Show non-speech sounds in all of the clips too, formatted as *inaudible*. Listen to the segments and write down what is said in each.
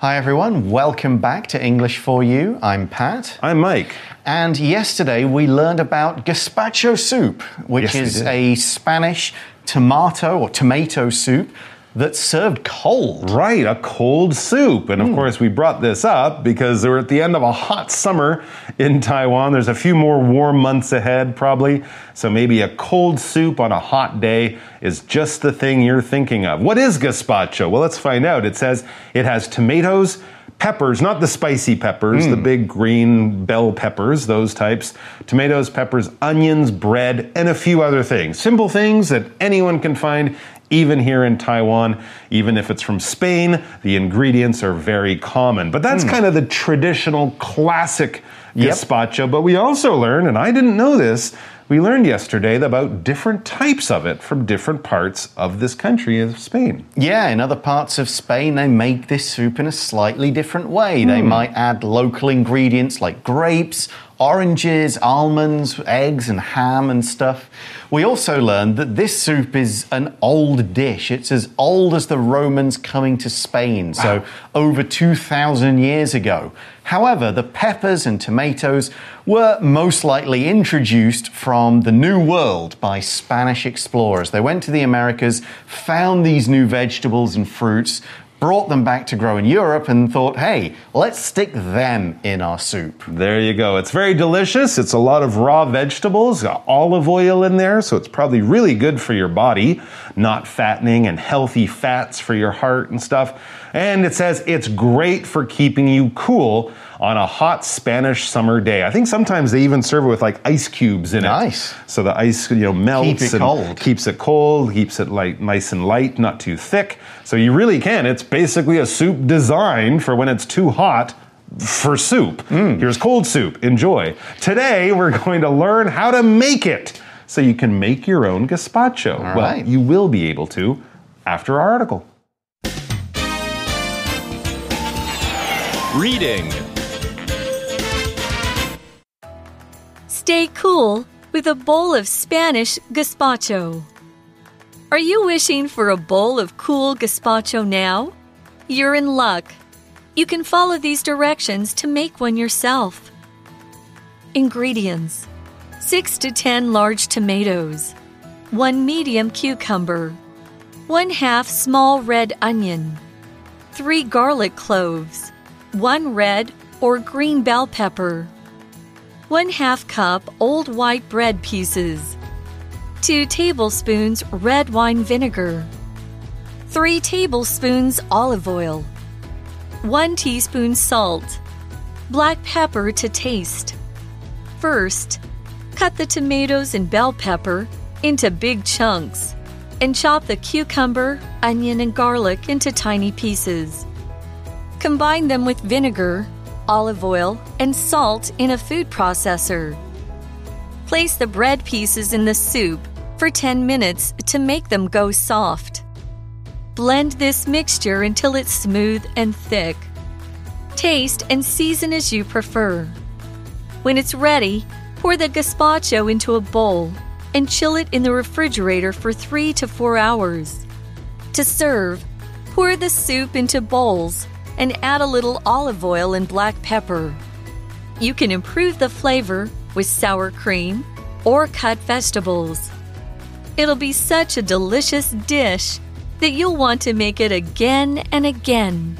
Hi everyone, welcome back to English for You. I'm Pat. I'm Mike. And yesterday we learned about gazpacho soup, which Yes, is a Spanish tomato or tomato soup that's served cold. Right, a cold soup. And of Hmm. course, we brought this up because we're at the end of a hot summer in Taiwan. There's a few more warm months ahead, probably. So maybe a cold soup on a hot day is just the thing you're thinking of. What is gazpacho? Well, let's find out. It says it has tomatoes, peppers, not the spicy peppers, Hmm. the big green bell peppers, those types, tomatoes, peppers, onions, bread, and a few other things. Simple things that anyone can find even here in Taiwan, even if it's from Spain, the ingredients are very common. But that's hmm. kind of the traditional classic Hmm. Yep. gazpacho. But we also learned, and I didn't know this, we learned yesterday about different types of it from different parts of this country of Spain. Yeah, in other parts of Spain, they make this soup in a slightly different way. They might add local ingredients like grapes, oranges, almonds, eggs, and ham and stuff. We also learned that this soup is an old dish. It's as old as the Romans coming to Spain, so over 2,000 years ago. However, the peppers and tomatoes were most likely introduced from the New World by Spanish explorers. They went to the Americas, found these new vegetables and fruits, brought them back to grow in Europe, and thought, hey, let's stick them in our soup. There you go. It's very delicious. It's a lot of raw vegetables, got olive oil in there, so it's probably really good for your body, not fattening and healthy fats for your heart and stuff. And it says it's great for keeping you cool on a hot Spanish summer day. I think sometimes they even serve it with like ice cubes in Nice. it. So the ice, you know, melts it and cold. keeps it cold, keeps it like nice and light, not too thick. So you really can. It's basically a soup designed for when it's too hot for soup. Mm. Here's cold soup. Enjoy. Today we're going to learn how to make it so you can make your own gazpacho. well, right. you will be able to after our article. Reading. Stay cool with a bowl of Spanish gazpacho. Are you wishing for a bowl of cool gazpacho now? You're in luck. You can follow these directions to make one yourself. Ingredients 6 to 10 large tomatoes, 1 medium cucumber, 1 half small red onion, 3 garlic cloves, 1 red or green bell pepper. 1 half cup old white bread pieces, 2 tablespoons red wine vinegar, 3 tablespoons olive oil, 1 teaspoon salt, black pepper to taste. First, cut the tomatoes and bell pepper into big chunks and chop the cucumber, onion, and garlic into tiny pieces. Combine them with vinegar, olive oil, and salt in a food processor. Place the bread pieces in the soup for 10 minutes to make them go soft. Blend this mixture until it's smooth and thick. Taste and season as you prefer. When it's ready, pour the gazpacho into a bowl and chill it in the refrigerator for 3 to 4 hours. To serve, pour the soup into bowls and add a little olive oil and black pepper. You can improve the flavor with sour cream or cut vegetables. It'll be such a delicious dish that you'll want to make it again and again.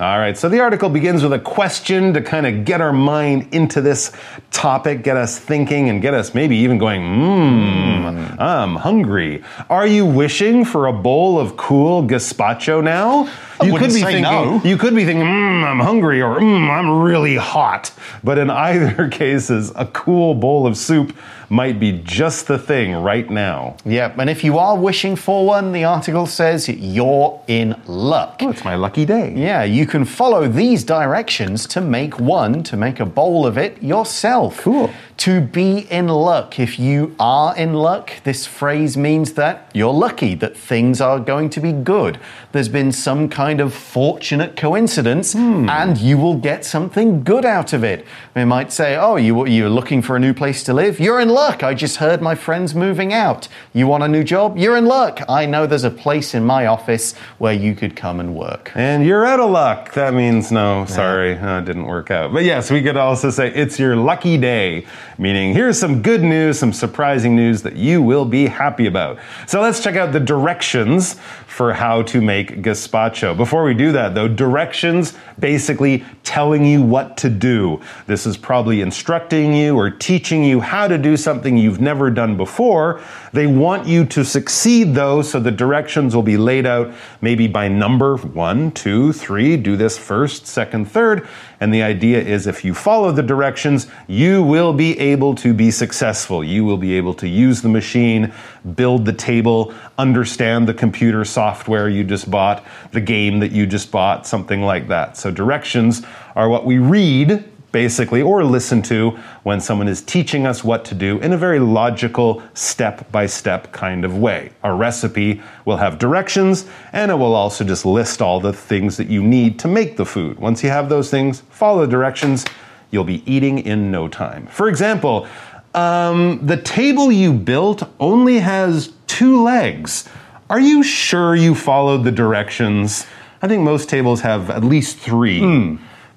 All right, so the article begins with a question to kind of get our mind into this topic, get us thinking, and get us maybe even going, mmm, I'm hungry. Are you wishing for a bowl of cool gazpacho now? You say thinking, no. you could be thinking, mmm, I'm hungry, or mmm, I'm really hot. But in *laughs* either cases, a cool bowl of soup might be just the thing right now. Yep, and if you are wishing for one, the article says you're in luck. Oh, it's my lucky day. Yeah, you can follow these directions to make one, to make a bowl of it yourself. Cool. To be in luck. If you are in luck, this phrase means that you're lucky, that things are going to be good. There's been some kind of fortunate coincidence, hmm. and you will get something good out of it. We might say, Oh, you, you're looking for a new place to live? You're in luck. I just heard my friend's moving out. You want a new job? You're in luck. I know there's a place in my office where you could come and work. And you're out of luck. That means no, sorry, uh, it didn't work out. But yes, we could also say it's your lucky day, meaning here's some good news, some surprising news that you will be happy about. So let's check out the directions for how to make gazpacho. Before we do that, though, directions basically telling you what to do. This is probably instructing you or teaching you how to do something you've never done before. They want you to succeed, though, so the directions will be laid out maybe by number one, two, three, do this first, second, third. And the idea is if you follow the directions, you will be able to be successful. You will be able to use the machine, build the table, understand the computer software you just bought, the game that you just bought, something like that. So, directions are what we read basically, or listen to when someone is teaching us what to do in a very logical, step by step kind of way. A recipe will have directions and it will also just list all the things that you need to make the food. Once you have those things, follow the directions, you'll be eating in no time. For example, um, the table you built only has two legs. Are you sure you followed the directions? I think most tables have at least three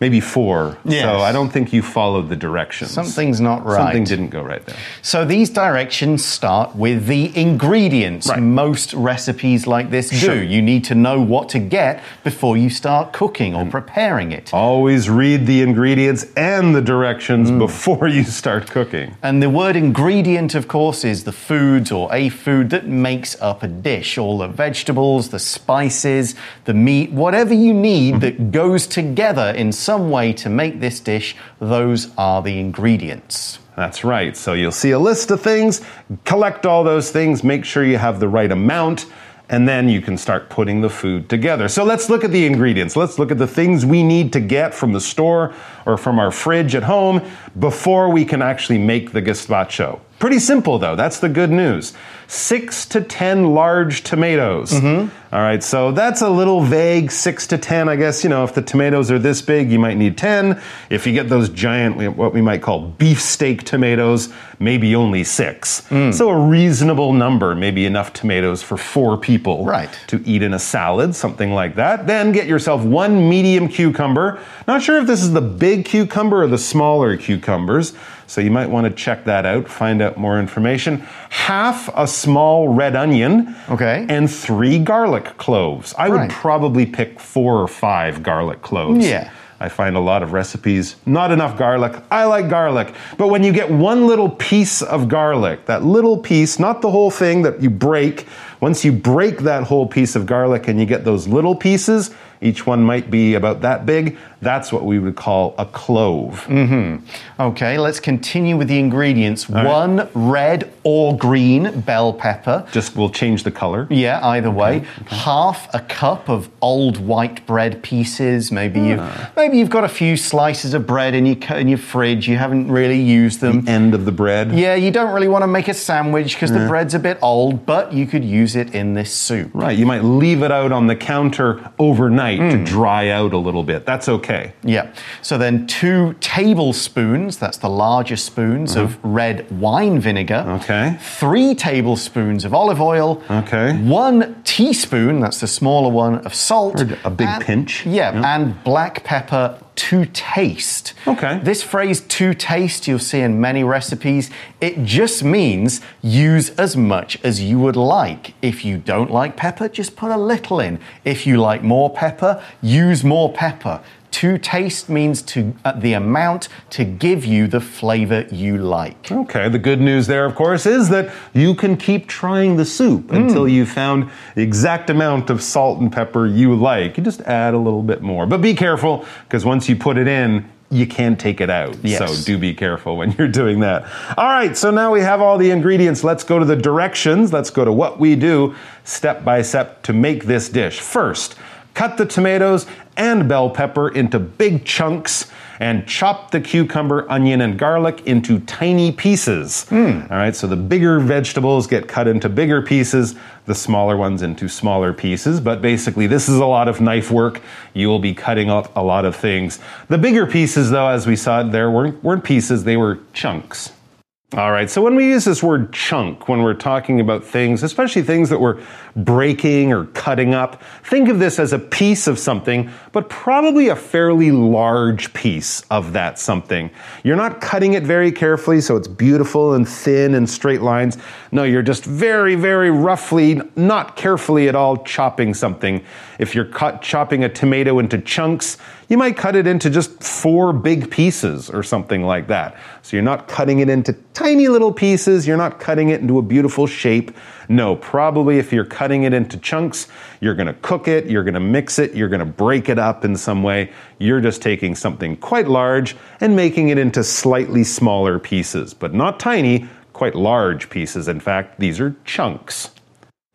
maybe four. Yes. So I don't think you followed the directions. Something's not right. Something didn't go right there. So these directions start with the ingredients. Right. Most recipes like this Sure. do. You need to know what to get before you start cooking or preparing it. Always read the ingredients and the directions Mm. before you start cooking. And the word ingredient, of course, is the foods or a food that makes up a dish. All the vegetables, the spices, the meat, whatever you need that goes together in some way to make this dish, those are the ingredients. That's right. So you'll see a list of things, collect all those things, make sure you have the right amount, and then you can start putting the food together. So let's look at the ingredients. Let's look at the things we need to get from the store or from our fridge at home before we can actually make the gazpacho. Pretty simple though, that's the good news. Six to 10 large tomatoes. Mm-hmm. All right, so that's a little vague, six to 10. I guess, you know, if the tomatoes are this big, you might need 10. If you get those giant, what we might call beefsteak tomatoes, maybe only six. Mm. So a reasonable number, maybe enough tomatoes for four people Right. to eat in a salad, something like that. Then get yourself one medium cucumber. Not sure if this is the big cucumber or the smaller cucumbers, so you might want to check that out, find out more information. Half a small red onion. Okay. And three garlic cloves. I would probably pick four or five garlic cloves. Yeah. I find a lot of recipes, not enough garlic. I like garlic. But when you get one little piece of garlic, that little piece, not the whole thing that you break, once you break that whole piece of garlic and you get those little pieces, each one might be about that big, that's what we would call a clove. Okay, let's continue with the ingredients. One red or green bell pepper. Just we'll change the color. Yeah, either way. Half a cup of old white bread pieces. Maybe you Ah. maybe you've got a few slices of bread in your in your fridge. You haven't really used them. End of the bread. Yeah, you don't really want to make a sandwich because the bread's a bit old, but you could use it in this soup. Right, you might leave it out on the counter overnight Hmm. to dry out a little bit. That's okay. Yeah. So then two tablespoons, that's the larger spoons of red wine vinegar. Uh-huh. Okay. Three tablespoons of olive oil. Okay. One teaspoon, that's the smaller one, of salt. A big and- pinch. Yeah, Yeah. and black pepper to taste. Okay. This phrase to taste you'll see in many recipes. It just means use as much as you would like. If you don't like pepper, just put a little in. If you like more pepper, use more pepper. To taste means to uh, the amount to give you the flavor you like. Okay, the good news there, of course, is that you can keep trying the soup Hmm. until you found the exact amount of salt and pepper you like. You just add a little bit more. But be careful, because once you put it in, you can't take it out. Yes. So do be careful when *laughs* you're doing that. All right, so now we have all the ingredients. Let's go to the directions. Let's go to what we do step by step to make this dish. First, cut the tomatoes and bell pepper into big chunks and chop the cucumber, onion, and garlic into tiny pieces. Hmm. All right, so the bigger vegetables get cut into bigger pieces, the smaller ones into smaller pieces. But basically, this is a lot of knife work. You will be cutting up a lot of things. The bigger pieces, though, as we saw, there weren't, weren't pieces, they were chunks. All right, so when we use this word chunk, when we're talking about things, especially things that we're breaking or cutting up, think of this as a piece of something, but probably a fairly large piece of that something. You're not cutting it very carefully, so it's beautiful and thin and straight lines. No, you're just very, very roughly, not carefully at all, chopping something. If you're cut, chopping a tomato into chunks, you might cut it into just four big pieces or something like that. So you're not cutting it into tiny little pieces, you're not cutting it into a beautiful shape. No, probably if you're cutting it into chunks, you're gonna cook it, you're gonna mix it, you're gonna break it up in some way. You're just taking something quite large and making it into slightly smaller pieces, but not tiny, quite large pieces. In fact, these are chunks.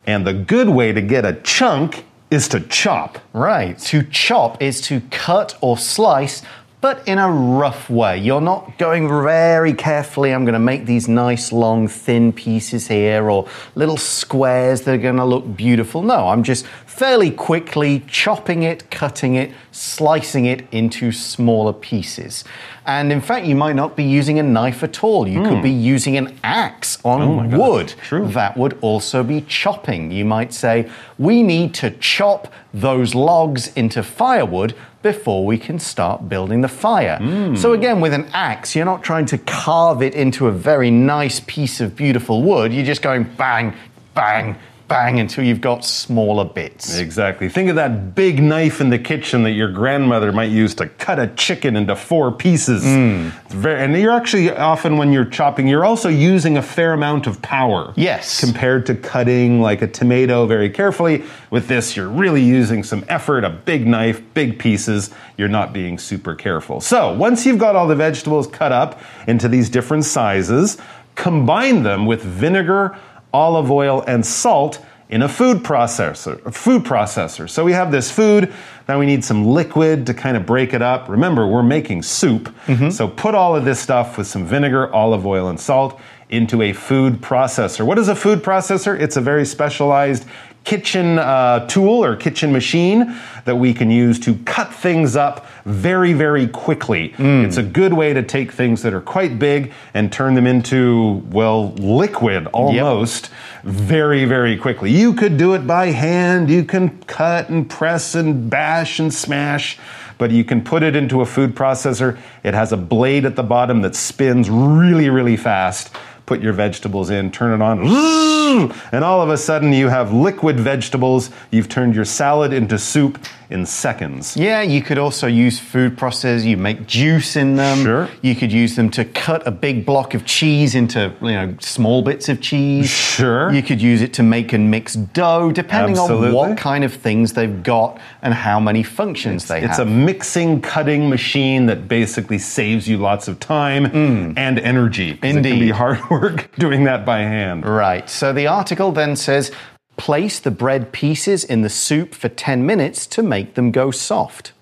And the good way to get a chunk is to chop. Right. To chop is to cut or slice, but in a rough way. You're not going very carefully. I'm going to make these nice, long, thin pieces here or little squares that are going to look beautiful. No, I'm just fairly quickly chopping it, cutting it, slicing it into smaller pieces. And in fact, you might not be using a knife at all. You could be using an axe on God, wood. That would also be chopping. You might say, We need to chop those logs into firewood before we can start building the fire. Hmm. So, again, with an axe, you're not trying to carve it into a very nice piece of beautiful wood. You're just going bang, bang, bang until you've got smaller bits. Exactly. Think of that big knife in the kitchen that your grandmother might use to cut a chicken into four pieces. Hmm. It's very, and you're actually often, when you're chopping, you're also using a fair amount of power. Yes. Compared to cutting like a tomato very carefully. With this, you're really using some effort, a big knife, big pieces. You're not being super careful. So once you've got all the vegetables cut up into these different sizes, combine them with vinegar, olive oil, and salt in a food processor. A food processor. So we have this food. Now we need some liquid to kind of break it up. Remember, we're making soup. Mm-hmm. So put all of this stuff with some vinegar, olive oil, and salt into a food processor. What is a food processor? It's a very specialized kitchen uh, tool or kitchen machine that we can use to cut things up very, very quickly. It's a good way to take things that are quite big and turn them into, well, liquid almost very, very quickly. You could do it by hand, you can cut and press and bash and smash. But you can put it into a food processor. It has a blade at the bottom that spins really, really fast put your vegetables in, turn it on, *laughs* and all of a sudden you have liquid vegetables. You've turned your salad into soup in seconds. Yeah, you could also use food processors. You make juice in them. Sure. You could use them to cut a big block of cheese into you know small bits of cheese. Sure. You could use it to make and mix dough, depending Absolutely. on what kind of things they've got and how many functions they It's have. It's a mixing, cutting machine that basically saves you lots of time mm. and energy. 'cause It can be hard *laughs* work doing that by hand. Right. So the article then says place the bread pieces in the soup for 10 minutes to make them go soft.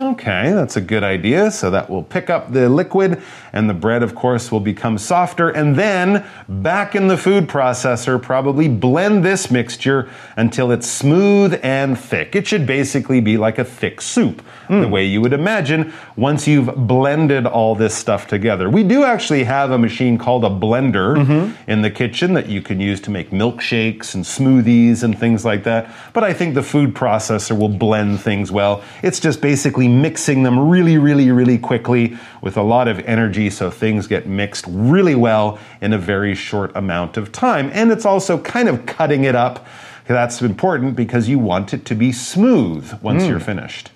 Okay, that's a good idea. So that will pick up the liquid, and the bread, of course, will become softer. And then back in the food processor, probably blend this mixture until it's smooth and thick. It should basically be like a thick soup, the hmm. way you would imagine once you've blended all this stuff together. We do actually have a machine called a blender mm-hmm. in the kitchen that you can use to make milkshakes and smoothies and things like that. But I think the food processor will blend things well. It's just basically mixing them really, really, really quickly with a lot of energy so things get mixed really well in a very short amount of time. And it's also kind of cutting it up. That's important because you want it to be smooth once you're mm. finished.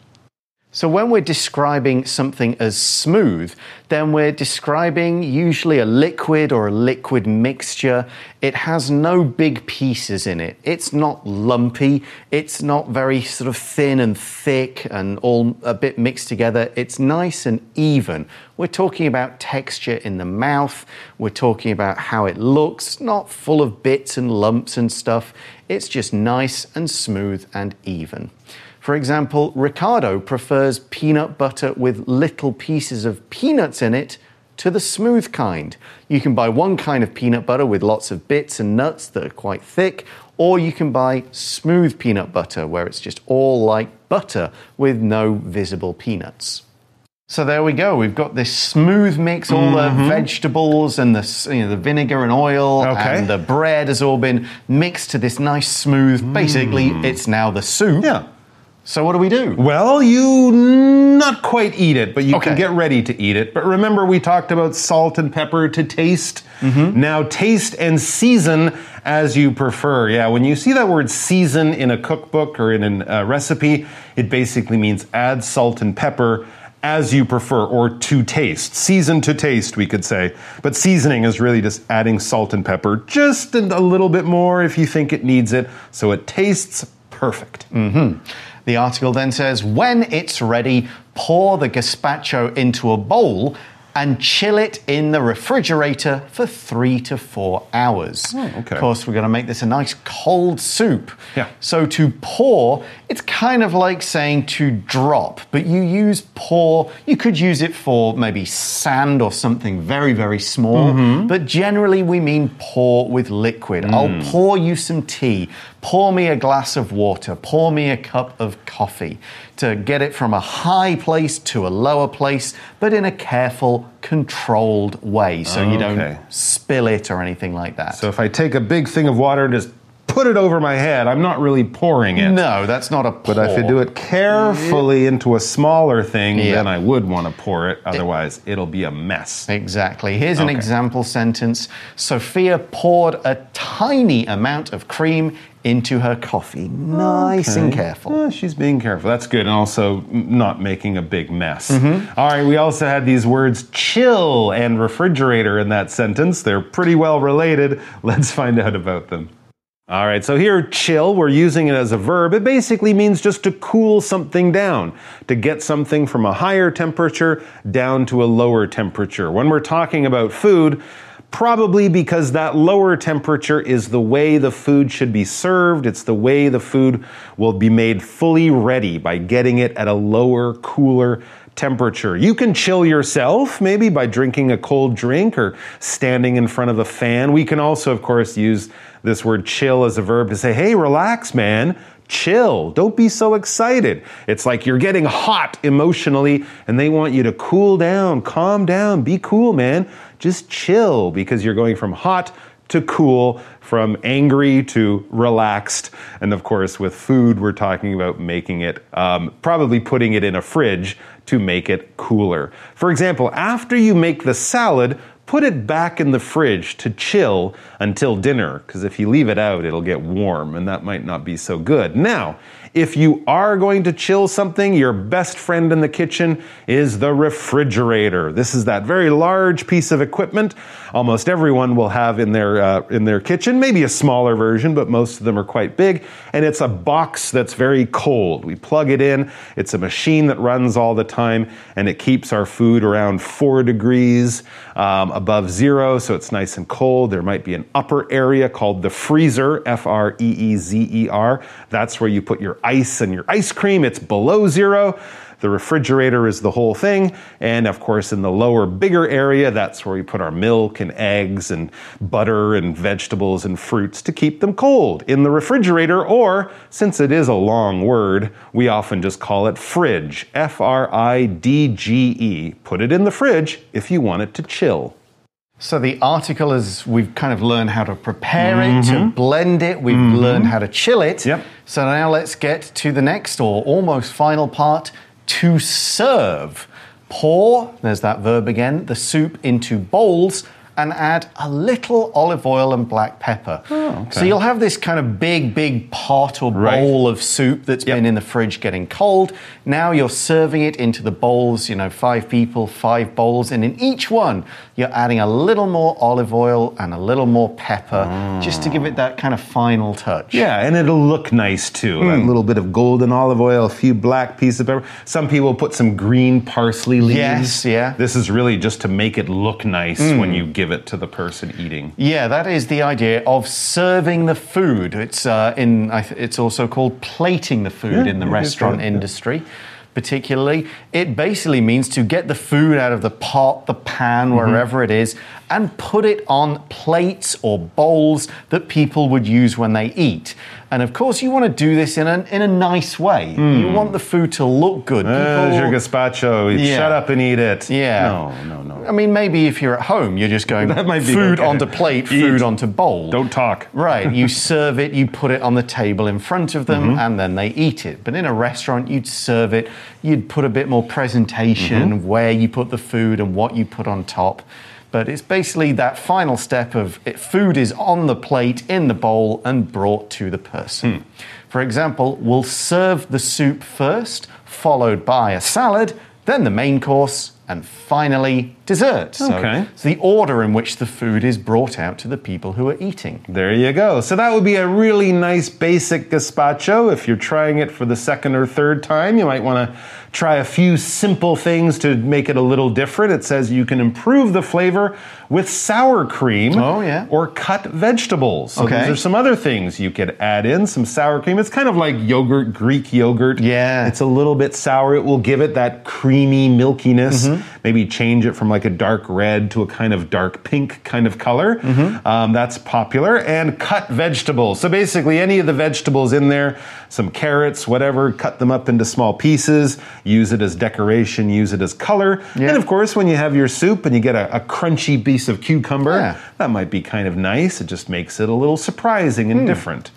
So when we're describing something as smooth, then we're describing usually a liquid or a liquid mixture. It has no big pieces in it. It's not lumpy. It's not very sort of thin and thick and all a bit mixed together. It's nice and even. We're talking about texture in the mouth. We're talking about how it looks, not full of bits and lumps and stuff. It's just nice and smooth and even. For example, Ricardo prefers peanut butter with little pieces of peanuts in it to the smooth kind. You can buy one kind of peanut butter with lots of bits and nuts that are quite thick, or you can buy smooth peanut butter where it's just all like butter with no visible peanuts. So there we go. We've got this smooth mix, all the mm-hmm. vegetables and the you know the vinegar and oil Okay. and the bread has all been mixed to this nice smooth. Basically, mm. it's now the soup. Yeah. So what do we do? Well, you not quite eat it, but you can get ready to eat it. But remember, we talked about salt and pepper to taste. Mm-hmm. Now, taste and season as you prefer. Yeah, when you see that word season in a cookbook or in a recipe, it basically means add salt and pepper as you prefer or to taste. Season to taste, we could say. But seasoning is really just adding salt and pepper just a little bit more if you think it needs it so it tastes perfect. The article then says when it's ready, pour the gazpacho into a bowl and chill it in the refrigerator for three to four hours. Oh, okay. Of course, we're going to make this a nice cold soup. Yeah. So to pour, it's kind of like saying to drop, but you use pour. You could use it for maybe sand or something very, very small, Mm-hmm. but generally we mean pour with liquid. Mm. I'll pour you some tea. Pour me a glass of water. Pour me a cup of coffee to get it from a high place to a lower place, but in a careful, controlled way so you don't spill it or anything like that. So if I take a big thing of water and just put it over my head, I'm not really pouring it. no, that's not a pour. But if I do it carefully into a smaller thing, Yeah. then I would want to pour it. Otherwise, it'll be a mess. Exactly. Here's an example sentence Sophia poured a tiny amount of cream into her coffee. Nice and careful. She's being careful. That's good. And also not making a big mess. Mm-hmm. All right, we also had these words chill and refrigerator in that sentence. They're pretty well related. *laughs* Let's find out about them. All right, so here, chill, we're using it as a verb. It basically means just to cool something down, to get something from a higher temperature down to a lower temperature. When we're talking about food, Probably because that lower temperature is the way the food should be served. It's the way the food will be made fully ready by getting it at a lower, cooler temperature. You can chill yourself, maybe by drinking a cold drink or standing in front of a fan. We can also, of course, use this word chill as a verb to say, hey, relax, man. Chill. Don't be so excited. It's like you're getting hot emotionally and they want you to cool down, calm down, be cool, man. Just chill because you're going from hot to cool, from angry to relaxed. And of course, with food, we're talking about making it, um, probably putting it in a fridge to make it cooler. For example, after you make the salad, put it back in the fridge to chill until dinner, because if you leave it out, it'll get warm, and that might not be so good. Now, if you are going to chill something, your best friend in the kitchen is the refrigerator. This is that very large piece of equipment almost everyone will have in their uh, in their kitchen. Maybe a smaller version, but most of them are quite big. And it's a box that's very cold. We plug it in. It's a machine that runs all the time, and it keeps our food around four degrees um, above zero, so it's nice and cold. There might be an upper area called the freezer, F R E E Z E R. That's where you put your ice and your ice cream. It's below zero. The refrigerator is the whole thing. And of course, in the lower, bigger area, that's where we put our milk and eggs and butter and vegetables and fruits to keep them cold in the refrigerator. Or, since it is a long word, we often just call it fridge. F R I D G E. Put it in the fridge if you want it to chill. So the article is we've kind of learned how to prepare it, to blend it, we've learned how to chill it. Mm-hmm. Yep. So now let's get to the next or almost final part to serve. Pour, there's that verb again, the soup into bowls and add a little olive oil and black pepper. So you'll have this kind of big, big pot or Right. bowl of soup that's Yep. been in the fridge getting cold. Now you're serving it into the bowls, you know, five people, five bowls, and in each one, you're adding a little more olive oil and a little more pepper just to give it that kind of final touch. Yeah, and it'll look nice too. A Hmm. little bit of golden olive oil, a few black pieces of pepper. Some people put some green parsley leaves. Yes, yeah. Hmm. This is really just to make it look nice when you give it to the person eating. Yeah, that is the idea of serving the food. It's uh, in. I It's also called plating the food Yeah, in the restaurant yeah, yeah. industry. Particularly, it basically means to get the food out of the pot, the pan, Mm-hmm. wherever it is, and put it on plates or bowls that people would use when they eat. And of course, you want to do this in a, in a nice way. You want the food to look good. Hmm. There's your gazpacho. Yeah. Shut up and eat it. Yeah. No, no, no. I mean, maybe if you're at home, you're just going *laughs* That might be food okay. onto plate, Eat. food onto bowl. Don't talk. Right, you *laughs* serve it, you put it on the table in front of them, Mm-hmm. and then they eat it. But in a restaurant, you'd serve it, you'd put a bit more presentation, Mm-hmm. where you put the food and what you put on top. But it's basically that final step of it, food is on the plate, in the bowl, and brought to the person. Hmm. For example, we'll serve the soup first, followed by a salad, then the main course, and finally dessert. So Okay. it's the order in which the food is brought out to the people who are eating. There you go. So that would be a really nice basic gazpacho. If you're trying it for the second or third time, you might want to try a few simple things to make it a little different. It says you can improve the flavor with sour cream Oh, yeah. or cut vegetables. So Okay. those are some other things you could add in. Some sour cream. It's kind of like yogurt, Greek yogurt. Yeah. It's a little bit sour. It will give it that creamy milkiness. Mm-hmm. Maybe change it from like a dark red to a kind of dark pink kind of color. Um, that's popular. And cut vegetables. So basically, any of the vegetables in there, some carrots, whatever, cut them up into small pieces. Use it as decoration. Use it as color. Yeah. And of course, when you have your soup and you get a, a crunchy piece of cucumber, Yeah. that might be kind of nice. It just makes it a little surprising and hmm. different.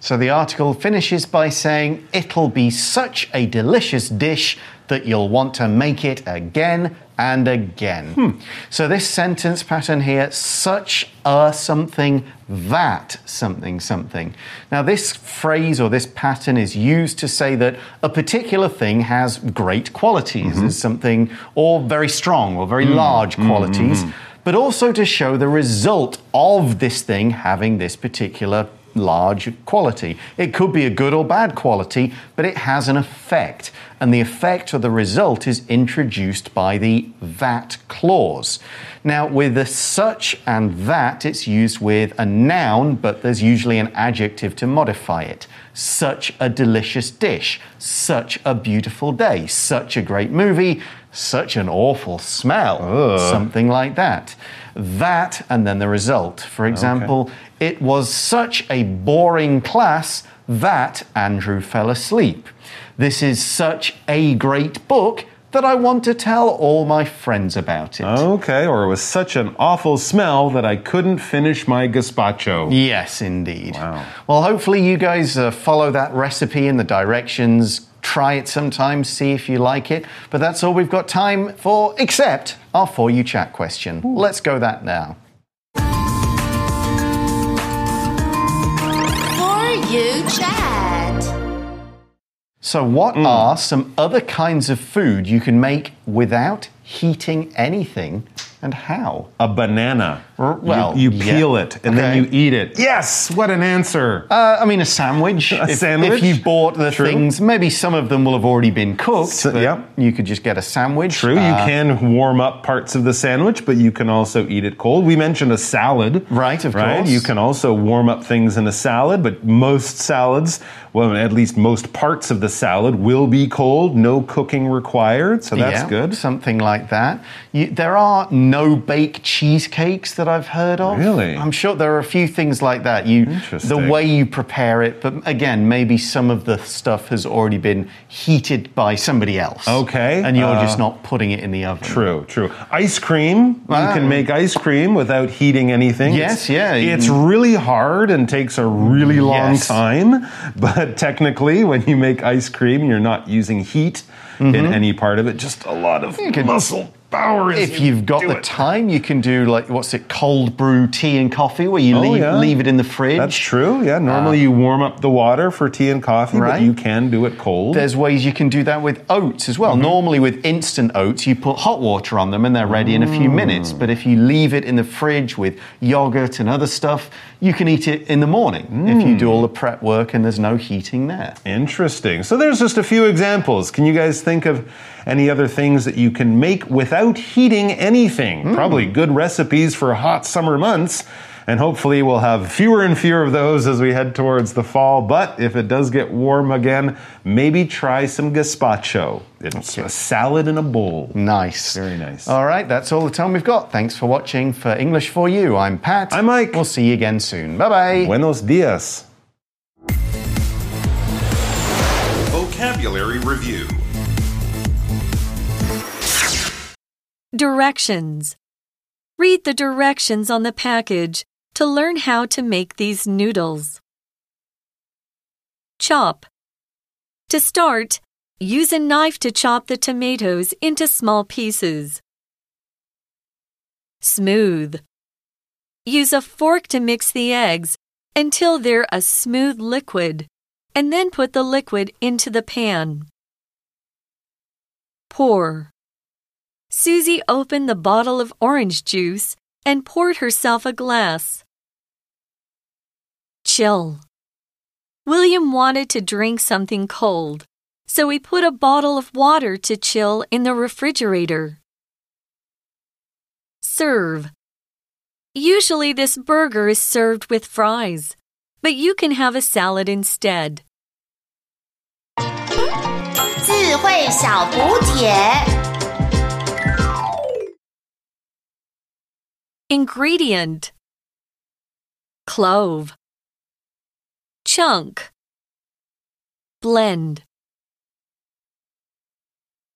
So the article finishes by saying it'll be such a delicious dish that you'll want to make it again and again. Hmm. So this sentence pattern here, such a something that something something. Now this phrase or this pattern is used to say that a particular thing has great qualities, mm-hmm. is something or very strong or very mm. large mm-hmm. qualities, but also to show the result of this thing having this particular large quality. It could be a good or bad quality, but it has an effect. And the effect or the result is introduced by the that clause. Now, with the such and that, it's used with a noun, but there's usually an adjective to modify it. Such a delicious dish, such a beautiful day, such a great movie, such an awful smell, something like that. That and then the result. For example, it was such a boring class that Andrew fell asleep. This is such a great book that I want to tell all my friends about it. Okay, or it was such an awful smell that I couldn't finish my gazpacho. Yes, indeed. Wow. Well, hopefully, you guys uh, follow that recipe and the directions. Try it sometime, see if you like it. But that's all we've got time for, except our For You Chat question. Let's go that now. For you chat. So, what Hmm. are some other kinds of food you can make without heating anything and how? A banana. Well, you, you yeah. peel it and then you eat it. Yes, what an answer. Uh, I mean, a sandwich. *laughs* A if, sandwich? If you bought the True. things, maybe some of them will have already been cooked. So- but yep. You could just get a sandwich. True, you Uh, can warm up parts of the sandwich, but you can also eat it cold. We mentioned a salad. Right, of right? course. You can also warm up things in a salad, but most salads, well, at least most parts of the salad, will be cold, no cooking required, so that's yeah, good. Something like that. You, there are no bake cheesecakes that I've heard of. Really? I'm sure there are a few things like that. You, the way you prepare it, but again, maybe some of the stuff has already been heated by somebody else. Okay, and you're uh, just not putting it in the oven. True, true. Ice cream. Wow. You can make ice cream without heating anything. Yes, It's- yeah. It's really hard and takes a really long Yes. time. *laughs* But technically, when you make ice cream, you're not using heat in any part of it. Just a lot of Mm-hmm. muscle. Hours. If you you've got the it. time, you can do like what's it, cold brew tea and coffee, where you Oh, leave, yeah. leave it in the fridge. That's true. Yeah. Normally you warm up the water for tea and coffee, but you can do it cold. There's ways you can do that with oats as well. Mm-hmm. Normally, with instant oats, you put hot water on them and they're ready in a few minutes. Mm. But if you leave it in the fridge with yogurt and other stuff, you can eat it in the morning if you Mm. do all the prep work and there's no heating there. Interesting. So there's just a few examples. Can you guys think of any other things that you can make without heating anything? Hmm. Probably good recipes for hot summer months. And hopefully we'll have fewer and fewer of those as we head towards the fall. But if it does get warm again, maybe try some gazpacho. It's a salad in a bowl. Nice. Very nice. All right, that's all the time we've got. Thanks for watching. For English for You, I'm Pat. I'm Mike. We'll see you again soon. Bye bye. Buenos dias. Vocabulary Review Directions. Read the directions on the package to learn how to make these noodles. Chop. To start, use a knife to chop the tomatoes into small pieces. Smooth. Use a fork to mix the eggs until they're a smooth liquid, and then put the liquid into the pan. Pour. Susie opened the bottle of orange juice and poured herself a glass. Chill. William wanted to drink something cold, so he put a bottle of water to chill in the refrigerator. Serve. Usually, this burger is served with fries, but you can have a salad instead. 智慧小补帖。 Ingredient. Clove. Chunk. Blend